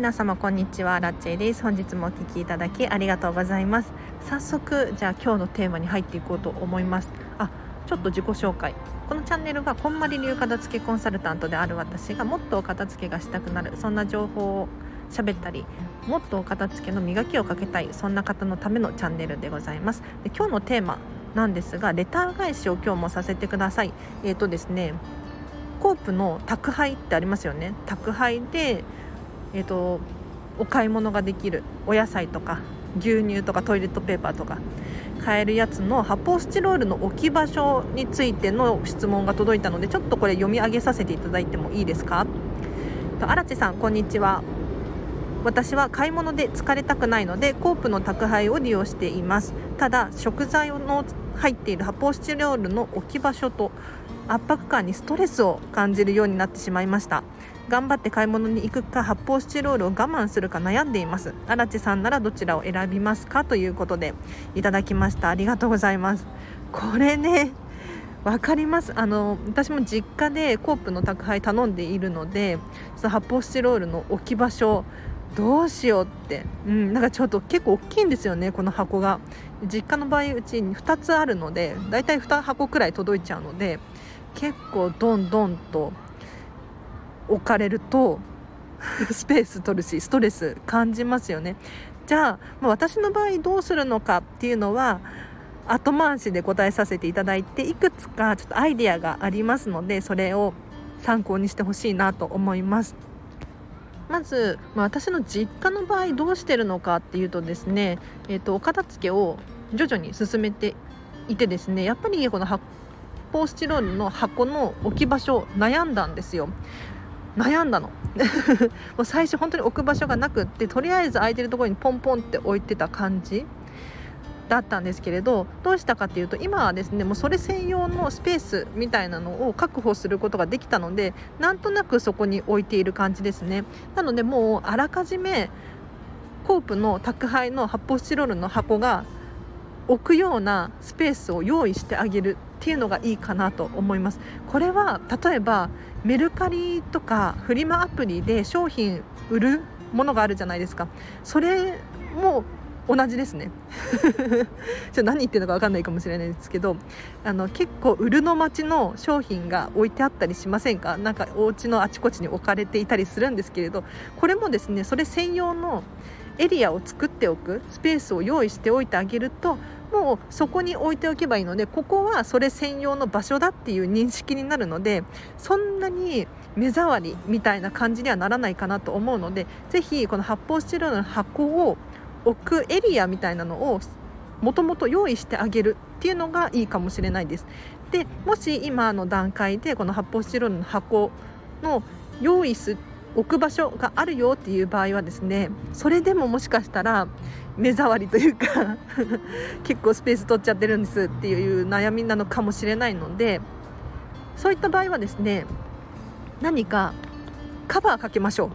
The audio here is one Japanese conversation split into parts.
皆様こんにちはラッチェです。本日もお聞きいただきありがとうございます。早速じゃあ今日のテーマに入っていこうと思います。あちょっと自己紹介。このチャンネルはこんまり流片付けコンサルタントである私がもっとお片付けがしたくなる。そんな情報を喋ったりもっとお片付けの磨きをかけたい。そんな方のためのチャンネルでございます。で今日のテーマなんですがレター返しを今日もさせてください。えっ、ー、とですねコープの宅配ってありますよね。宅配でえーと、お買い物ができるお野菜とか牛乳とかトイレットペーパーとか買えるやつの発泡スチロールの置き場所についての質問が届いたのでちょっとこれ読み上げさせていただいてもいいですか？荒地さんこんにちは。私は買い物で疲れたくないのでコープの宅配を利用しています。ただ食材の入っている発泡スチロールの置き場所と圧迫感にストレスを感じるようになってしまいました。頑張って買い物に行くか発泡スチロールを我慢するか悩んでいます。荒地さんならどちらを選びますかということでいただきました。ありがとうございます。これねわかります。あの私も実家でコープの宅配頼んでいるのでその発泡スチロールの置き場所どうしようって、うん、なんかちょっと結構大きいんですよねこの箱が。実家の場合うちに2つあるのでだいたい2箱くらい届いちゃうので結構どんどんと置かれると スペース取るしストレス感じますよね。じゃあ、私の場合どうするのかっていうのは後回しで答えさせていただいていくつかちょっとアイデアがありますのでそれを参考にしてほしいなと思います。まず、私の実家の場合どうしてるのかっていうとですね、えーと、お片付けを徐々に進めていてですねやっぱりこの発泡スチロールの箱の置き場所悩んだんですよ。悩んだの。もう最初本当に置く場所がなくってとりあえず空いてるところにポンポンって置いてた感じだったんですけれどどうしたかっていうと今はですねもうそれ専用のスペースみたいなのを確保することができたのでなんとなくそこに置いている感じですね。なのでもうあらかじめコープの宅配の発泡スチロールの箱が置くようなスペースを用意してあげるっていうのがいいかなと思います。これは例えばメルカリとかフリマアプリで商品売るものがあるじゃないですか。それも同じですね。ちょ何言ってるのか分かんないかもしれないですけどあの結構売るの街の商品が置いてあったりしませんか？なんかお家のあちこちに置かれていたりするんですけれどこれもですねそれ専用のエリアを作っておくスペースを用意しておいてあげるともうそこに置いておけばいいのでここはそれ専用の場所だっていう認識になるのでそんなに目障りみたいな感じにはならないかなと思うのでぜひこの発泡スチロールの箱を置くエリアみたいなのをもともと用意してあげるっていうのがいいかもしれないです。でもし今の段階でこの発泡スチロールの箱の用意す置く場所があるよっていう場合はですねそれでももしかしたら目障りというか 結構スペース取っちゃってるんですっていう悩みなのかもしれないのでそういった場合はですね何かカバーかけましょう。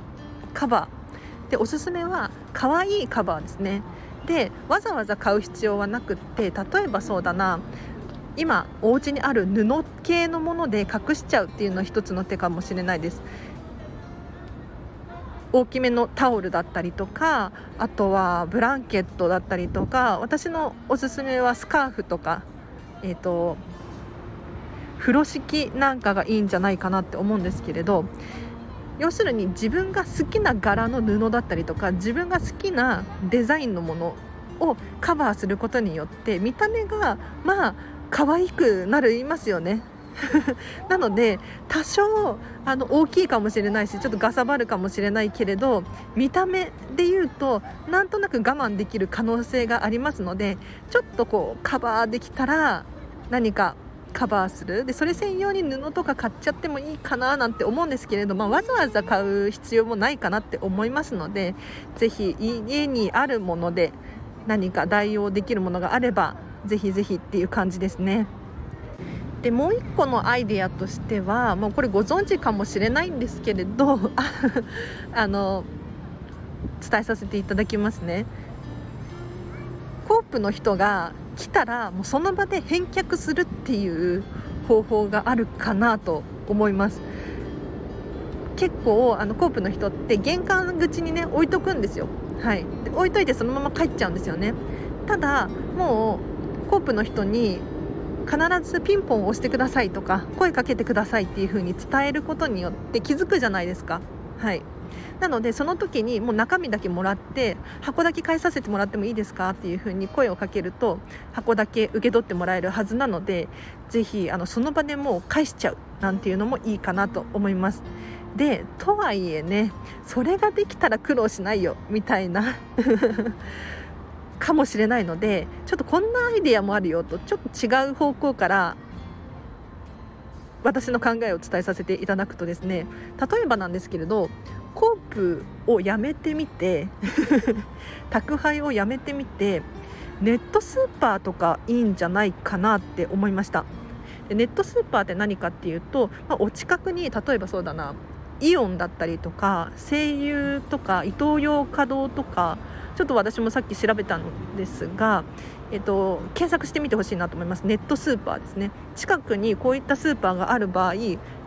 カバー。でおすすめは可愛いカバーですね。でわざわざ買う必要はなくって例えばそうだな今お家にある布系のもので隠しちゃうっていうのは一つの手かもしれないです。大きめのタオルだったりとかあとはブランケットだったりとか私のおすすめはスカーフとかえっ、ー、と風呂敷なんかがいいんじゃないかなって思うんですけれど要するに自分が好きな柄の布だったりとか自分が好きなデザインのものをカバーすることによって見た目がまあ可愛くなりますよね。なので多少あの大きいかもしれないしちょっとがさばるかもしれないけれど見た目で言うとなんとなく我慢できる可能性がありますのでちょっとこうカバーできたら何かカバーするでそれ専用に布とか買っちゃってもいいかななんて思うんですけれど、まあ、わざわざ買う必要もないかなって思いますのでぜひ家にあるもので何か代用できるものがあればぜひぜひっていう感じですね。でもう1個のアイデアとしてはもうこれご存知かもしれないんですけれど あの伝えさせていただきますね。コープの人が来たらもうその場で返却するっていう方法があるかなと思います。結構あのコープの人って玄関口にね置いとくんですよ。はい。置いといてそのまま帰っちゃうんですよね。ただもうコープの人に必ずピンポンを押してくださいとか声かけてくださいっていう風に伝えることによって気づくじゃないですか。はい。なのでその時にもう中身だけもらって箱だけ返させてもらってもいいですかっていう風に声をかけると箱だけ受け取ってもらえるはずなのでぜひあのその場でもう返しちゃうなんていうのもいいかなと思います。でとはいえねそれができたら苦労しないよみたいな。かもしれないのでちょっとこんなアイデアもあるよとちょっと違う方向から私の考えを伝えさせていただくとですね例えばなんですけれどコープをやめてみて 宅配をやめてみてネットスーパーとかいいんじゃないかなって思いました。でネットスーパーって何かっていうと、まあ、お近くに例えばそうだなイオンだったりとか西友とかイトーヨーカドーとかちょっと私もさっき調べたんですが、えっと、検索してみてほしいなと思います。ネットスーパーですね。近くにこういったスーパーがある場合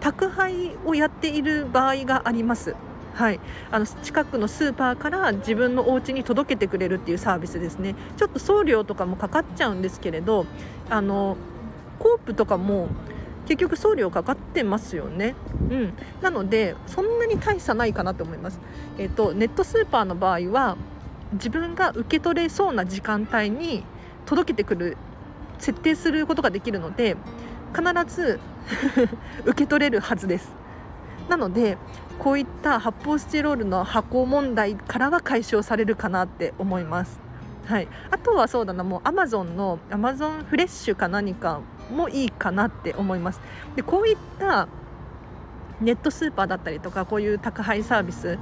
宅配をやっている場合があります。はい、あの近くのスーパーから自分のお家に届けてくれるっていうサービスですね。ちょっと送料とかもかかっちゃうんですけれどあのコープとかも結局送料かかってますよね、うん、なのでそんなに大差ないかなと思います、えーと、ネットスーパーの場合は自分が受け取れそうな時間帯に届けてくる設定することができるので必ず 受け取れるはずです。なのでこういった発泡スチロールの箱問題からは解消されるかなって思います。はい、あとはそうだなもうアマゾンのアマゾンフレッシュか何かもいいかなって思います。でこういったネットスーパーだったりとかこういう宅配サービス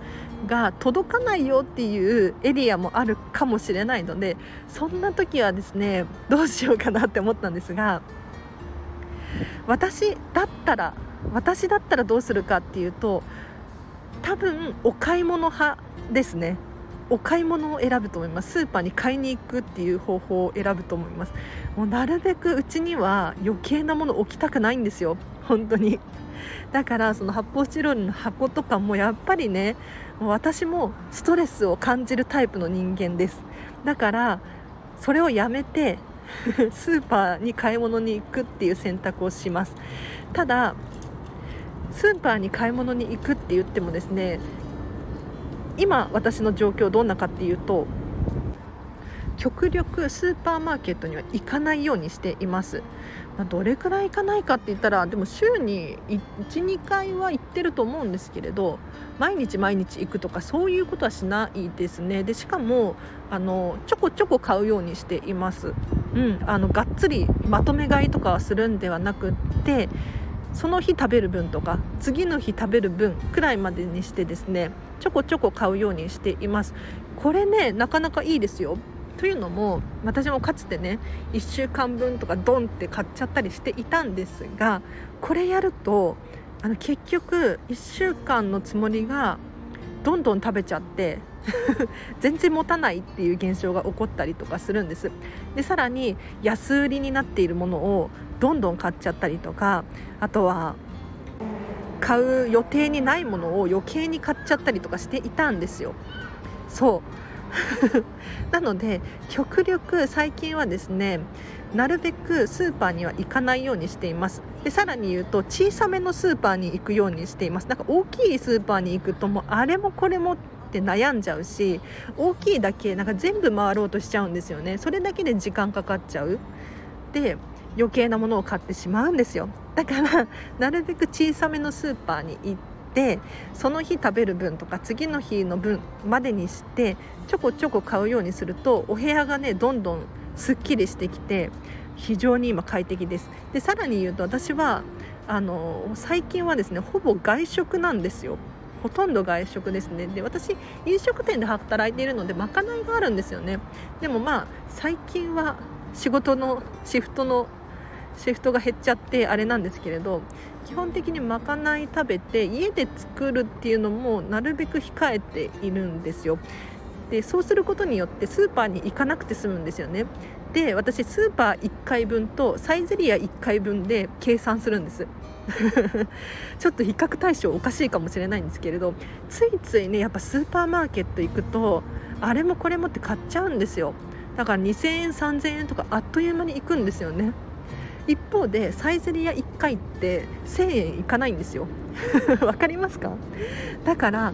が届かないよっていうエリアもあるかもしれないのでそんな時はですねどうしようかなって思ったんですが私だったら私だったらどうするかっていうと多分お買い物派ですね。お買い物を選ぶと思います。スーパーに買いに行くっていう方法を選ぶと思います。もうなるべくうちには余計なもの置きたくないんですよ。本当に。だからその発泡スチロールの箱とかもやっぱりね私もストレスを感じるタイプの人間です。だからそれをやめて スーパーに買い物に行くっていう選択をします。ただスーパーに買い物に行くって言ってもですね今私の状況どんなかっていうと極力スーパーマーケットには行かないようにしています、まあ、どれくらい行かないかって言ったらでも週に12回は行ってると思うんですけれど毎日毎日行くとかそういうことはしないですね。でしかもあのちょこちょこ買うようにしています、うん、あのがっつりまとめ買いとかはするんではなくってその日食べる分とか次の日食べる分くらいまでにしてですねちょこちょこ買うようにしています。これねなかなかいいですよ。というのも私もかつてね1週間分とかドンって買っちゃったりしていたんですがこれやるとあの結局1週間のつもりがどんどん食べちゃって 全然持たないっていう現象が起こったりとかするんです。でさらに安売りになっているものをどんどん買っちゃったりとかあとは買う予定にないものを余計に買っちゃったりとかしていたんですよ。そう。なので極力最近はですねなるべくスーパーには行かないようにしています。でさらに言うと小さめのスーパーに行くようにしています。なんか大きいスーパーに行くともうあれもこれもって悩んじゃうし大きいだけなんか全部回ろうとしちゃうんですよね。それだけで時間かかっちゃう。で余計なものを買ってしまうんですよ。だからなるべく小さめのスーパーに行ってその日食べる分とか次の日の分までにしてちょこちょこ買うようにするとお部屋がねどんどんすっきりしてきて非常に今快適です。でさらに言うと私はあの最近はですねほぼ外食なんですよ。ほとんど外食ですね。で私飲食店で働いているのでまかないがあるんですよね。でもまあ最近は仕事のシフトのシフトが減っちゃってあれなんですけれど基本的にまかない食べて家で作るっていうのもなるべく控えているんですよ。でそうすることによってスーパーに行かなくて済むんですよね。で私スーパー1回分とサイゼリヤ1回分で計算するんです。ちょっと比較対象おかしいかもしれないんですけれどついついねやっぱスーパーマーケット行くとあれもこれもって買っちゃうんですよ。だから2000円3000円とかあっという間に行くんですよね。一方でサイゼリヤ1回って1000円いかないんですよ。わかりますか？だから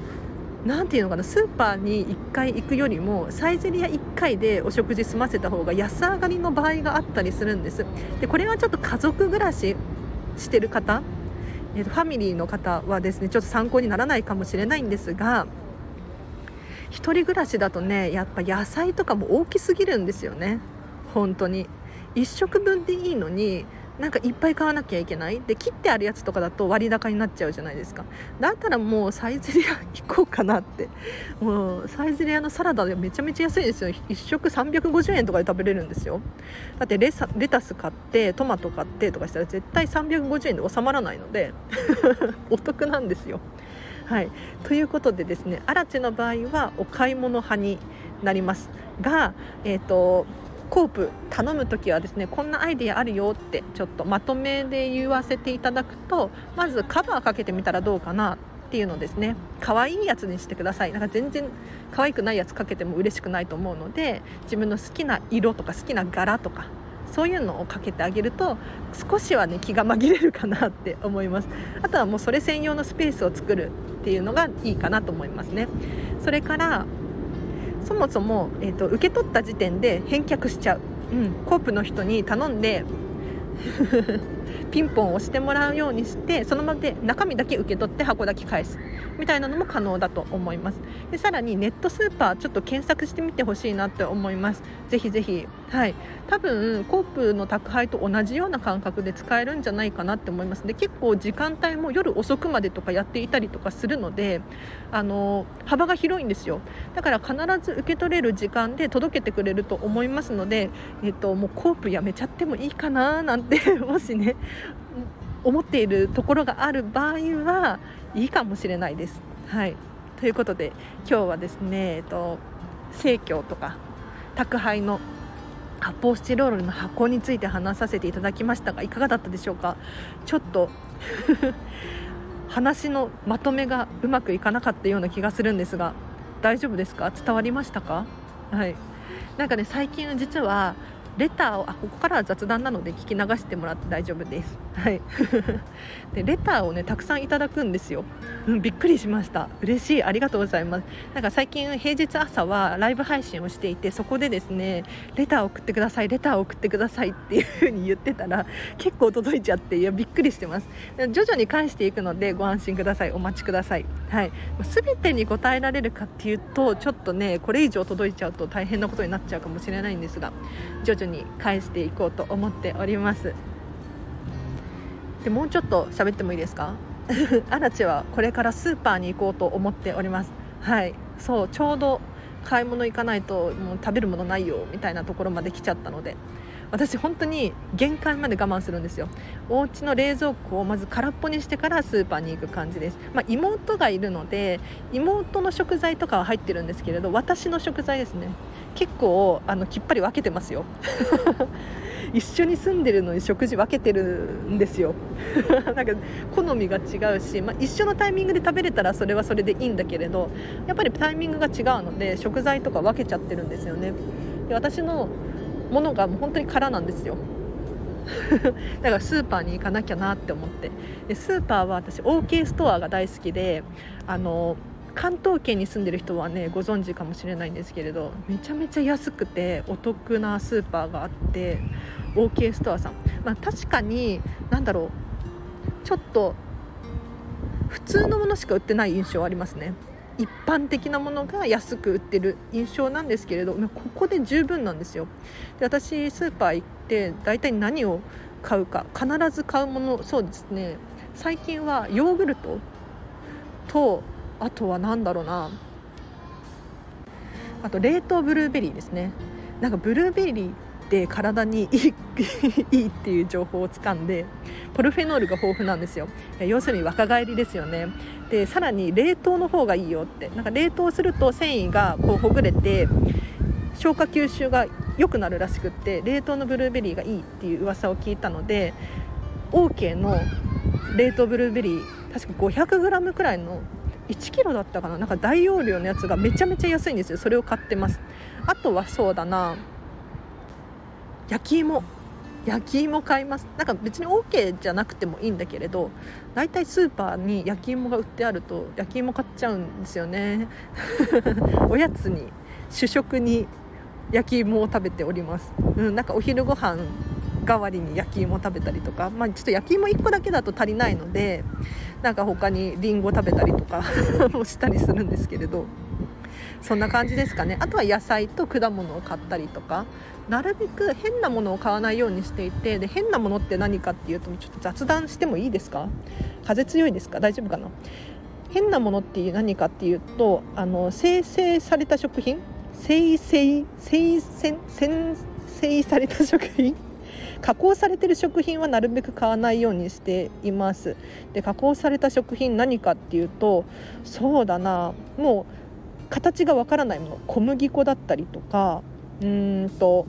何ていうのかな？スーパーに1回行くよりもサイゼリヤ1回でお食事済ませた方が安上がりの場合があったりするんです。でこれはちょっと家族暮らししてる方、えー、とファミリーの方はですねちょっと参考にならないかもしれないんですが1人暮らしだとねやっぱ野菜とかも大きすぎるんですよね。本当に。1食分でいいのになんかいっぱい買わなきゃいけない。で切ってあるやつとかだと割高になっちゃうじゃないですか。だったらもうサイゼリア行こうかなって。もうサイゼリアのサラダでめちゃめちゃ安いですよ。1食350円とかで食べれるんですよ。だってレレタス買ってトマト買ってとかしたら絶対350円で収まらないので。お得なんですよ。はい、ということでですねアラチの場合はお買い物派になります。が、えーとコープ頼む時はですねこんなアイデアあるよってちょっとまとめで言わせていただくとまずカバーかけてみたらどうかなっていうのですね。可愛いやつにしてください。なんか全然可愛くないやつかけても嬉しくないと思うので自分の好きな色とか好きな柄とかそういうのをかけてあげると少しはね気が紛れるかなって思います。あとはもうそれ専用のスペースを作るっていうのがいいかなと思いますね。それからそもそも、えーと、受け取った時点で返却しちゃう、うん、コープの人に頼んで ピンポンを押してもらうようにしてそのままで中身だけ受け取って箱だけ返す。みたいなのも可能だと思います。でさらにネットスーパーちょっと検索してみてほしいなって思います。ぜひぜひはい。多分コープの宅配と同じような感覚で使えるんじゃないかなって思います。で結構時間帯も夜遅くまでとかやっていたりとかするのであの幅が広いんですよ。だから必ず受け取れる時間で届けてくれると思いますので、えっと、もうコープやめちゃってもいいかななんて もしね思っているところがある場合はいいかもしれないです。はい。ということで今日はですね、えっと、生協とか宅配の発泡スチロールの箱について話させていただきましたがいかがだったでしょうか？ちょっと 話のまとめがうまくいかなかったような気がするんですが大丈夫ですか？伝わりましたか？はい。なんかね最近実はレターをあここからは雑談なので聞き流してもらって大丈夫です。はい、でレターをねたくさんいただくんですよ、うん、びっくりしました。嬉しい。ありがとうございます。なんか最近平日朝はライブ配信をしていてそこでですねレターを送ってくださいレターを送ってくださいっていう風に言ってたら結構届いちゃっていやびっくりしてます。徐々に返していくのでご安心ください。お待ちください。はい。全てに答えられるかっていうとちょっとねこれ以上届いちゃうと大変なことになっちゃうかもしれないんですが徐々に返していこうと思っております。でもうちょっと喋ってもいいですか？アラチはこれからスーパーに行こうと思っております。はい。そうちょうど買い物行かないともう食べるものないよみたいなところまで来ちゃったので。私本当に限界まで我慢するんですよ。お家の冷蔵庫をまず空っぽにしてからスーパーに行く感じです、まあ、妹がいるので妹の食材とかは入ってるんですけれど私の食材ですね。結構あのきっぱり分けてますよ。一緒に住んでるのに食事分けてるんですよ。なんか好みが違うし、まあ、一緒のタイミングで食べれたらそれはそれでいいんだけれどやっぱりタイミングが違うので食材とか分けちゃってるんですよね。で私のものがもう本当に空なんですよ。だからスーパーに行かなきゃなって思って。でスーパーは私 OK ストアが大好きであの関東圏に住んでる人はねご存知かもしれないんですけれどめちゃめちゃ安くてお得なスーパーがあって OK ストアさん、まあ、確かに何だろうちょっと普通のものしか売ってない印象ありますね。一般的なものが安く売ってる印象なんですけれどここで十分なんですよ。で私スーパー行って大体何を買うか必ず買うものそうですね。最近はヨーグルトとあとは何だろうな。あと冷凍ブルーベリーですね。なんかブルーベリーって体にいい いいっていう情報をつかんでポルフェノールが豊富なんですよ。要するに若返りですよね。でさらに冷凍の方がいいよって。なんか冷凍すると繊維がこうほぐれて消化吸収が良くなるらしくって冷凍のブルーベリーがいいっていう噂を聞いたので OK の冷凍ブルーベリー確か 500g くらいの1 k g だったかな？なんか大容量のやつがめちゃめちゃ安いんですよ。それを買ってます。あとはそうだな。焼き芋。焼き芋買います。なんか別に OK じゃなくてもいいんだけれど大体スーパーに焼き芋が売ってあると焼き芋買っちゃうんですよね。おやつに主食に焼き芋を食べております、うん、なんかお昼ご飯代わりに焼き芋食べたりとか、まあ、ちょっと焼き芋1個だけだと足りないのでなんか他にりんご食べたりとか もしたりするんですけれどそんな感じですかね。あとは野菜と果物を買ったりとかなるべく変なものを買わないようにしていてで変なものって何かっていうとちょっと雑談してもいいですか？風強いですか？大丈夫かな？変なものっていう何かっていうとあの生成された食品？生成生成生成された食品？加工されてる食品はなるべく買わないようにしています。で加工された食品何かっていうとそうだな。もう形がわからないもの。小麦粉だったりとかうんと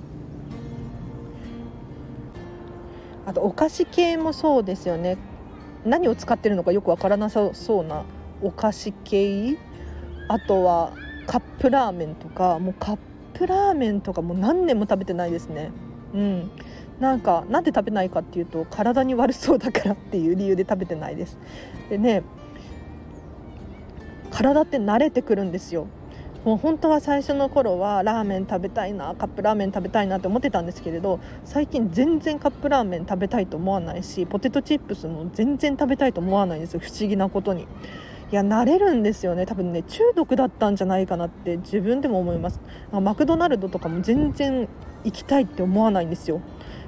あとお菓子系もそうですよね。何を使ってるのかよくわからなさそうなお菓子系。あとはカップラーメンとか。もうカップラーメンとかもう何年も食べてないですね。うん。なんかなんで食べないかっていうと体に悪そうだからっていう理由で食べてないです。でね体って慣れてくるんですよ。もう本当は最初の頃はラーメン食べたいなカップラーメン食べたいなって思ってたんですけれど最近全然カップラーメン食べたいと思わないしポテトチップスも全然食べたいと思わないんですよ。不思議なことに。いや慣れるんですよね。多分ね中毒だったんじゃないかなって自分でも思います。マクドナルドとかも全然行きたいって思わないんですよ。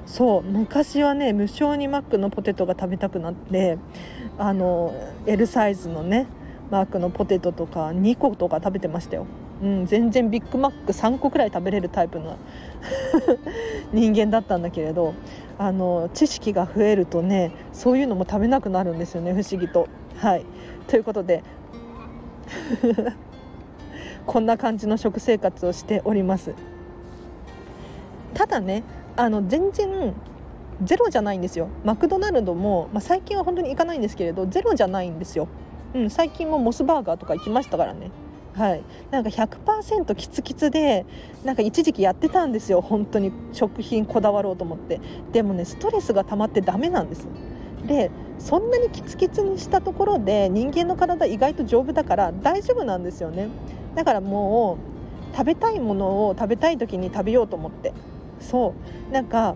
そう昔はね無償にマックのポテトが食べたくなってあの L サイズのねマックのポテトとか2個とか食べてましたよ、うん、全然ビッグマック3個くらい食べれるタイプの 人間だったんだけれどあの知識が増えるとねそういうのも食べなくなるんですよね不思議と。はい。ということで こんな感じの食生活をしております。ただねあの全然ゼロじゃないんですよ。マクドナルドも、まあ、最近は本当に行かないんですけれどゼロじゃないんですよ、うん、最近もモスバーガーとか行きましたからね。はい、なんか100%キツキツでなんか一時期やってたんですよ。本当に食品こだわろうと思って。でもねストレスが溜まってダメなんですでそんなにキツキツにしたところで人間の体意外と丈夫だから大丈夫なんですよね。だからもう食べたいものを食べたい時に食べようと思って。そう。なんか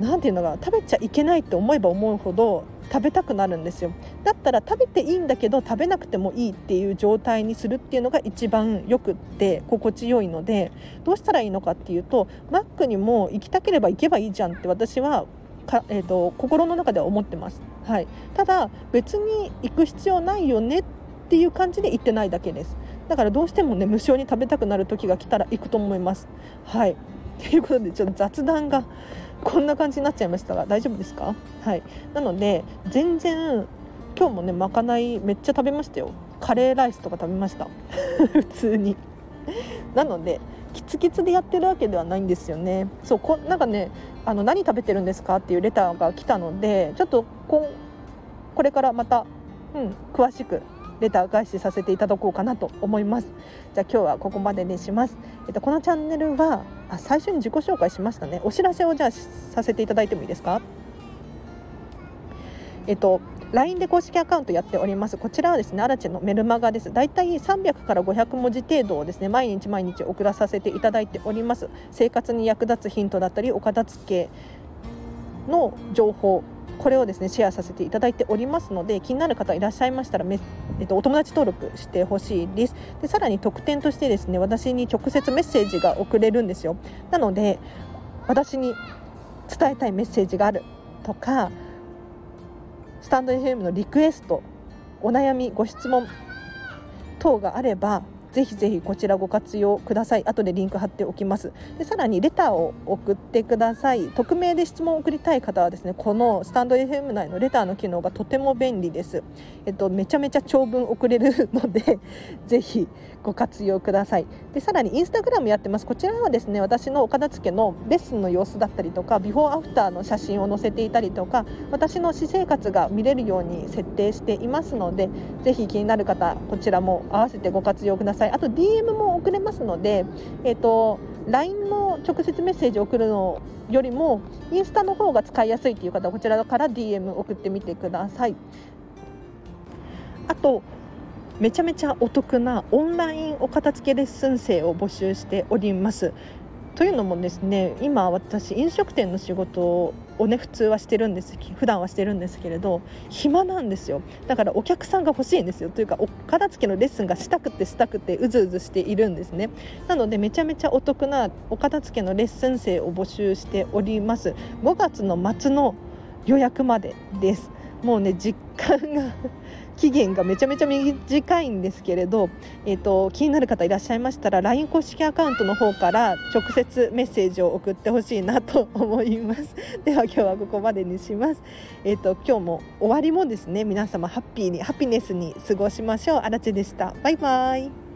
なんていうのか食べちゃいけないって思えば思うほど食べたくなるんですよ。だったら食べていいんだけど食べなくてもいいっていう状態にするっていうのが一番よくって心地よいのでどうしたらいいのかっていうとマックにも行きたければ行けばいいじゃんって私はか、えーと、心の中では思ってます、はい、ただ別に行く必要ないよねっていう感じで行ってないだけです。だからどうしてもね無償に食べたくなる時が来たら行くと思います。はい。ということでちょっと雑談がこんな感じになっちゃいましたが大丈夫ですか？はい。なので全然今日もねまかないめっちゃ食べましたよ。カレーライスとか食べました。普通に。なのでキツキツでやってるわけではないんですよね。そうこなんかねあの何食べてるんですか？っていうレターが来たのでちょっとここれからまた、うん、詳しくレター返しさせていただこうかなと思います。じゃあ今日はここまでにします、えっと、このチャンネルはあ最初に自己紹介しましたね。お知らせをじゃあさせていただいてもいいですか？えっと LINE で公式アカウントやっております。こちらはですねアラチェのメルマガです。だいたい300から500文字程度をですね毎日毎日送らさせていただいております。生活に役立つヒントだったりお片付けの情報これをですねシェアさせていただいておりますので気になる方いらっしゃいましたらえっと、お友達登録してほしいです。でさらに特典としてですね私に直接メッセージが送れるんですよ。なので私に伝えたいメッセージがあるとかスタンド FM のリクエストお悩みご質問等があればぜひぜひこちらご活用ください。後でリンク貼っておきます。でさらにレターを送ってください。匿名で質問を送りたい方はですねこのスタンド FM 内のレターの機能がとても便利です。えっとめちゃめちゃ長文送れるので ぜひご活用ください。でさらにインスタグラムやってます。こちらはですね私のお片付けのレッスンの様子だったりとかビフォーアフターの写真を載せていたりとか私の私生活が見れるように設定していますのでぜひ気になる方こちらも合わせてご活用ください。あと DM も送れますので、えーと、LINE の直接メッセージを送るのよりもインスタの方が使いやすいという方はこちらから DM 送ってみてください。あとめちゃめちゃお得なオンラインお片付けレッスン生を募集しております。というのもですね今私飲食店の仕事をね普通はしてるんです普段はしてるんですけれど暇なんですよ。だからお客さんが欲しいんですよ。というかお片付けのレッスンがしたくてしたくてうずうずしているんですね。なのでめちゃめちゃお得なお片付けのレッスン生を募集しております。5月の末の予約までです。もうね実感が期限がめちゃめちゃ短いんですけれど、えーと、気になる方いらっしゃいましたら LINE 公式アカウントの方から直接メッセージを送ってほしいなと思います。では今日はここまでにします、えーと、今日も終わりもですね皆様ハッピーにハピネスに過ごしましょう。あらちでした。バイバイ。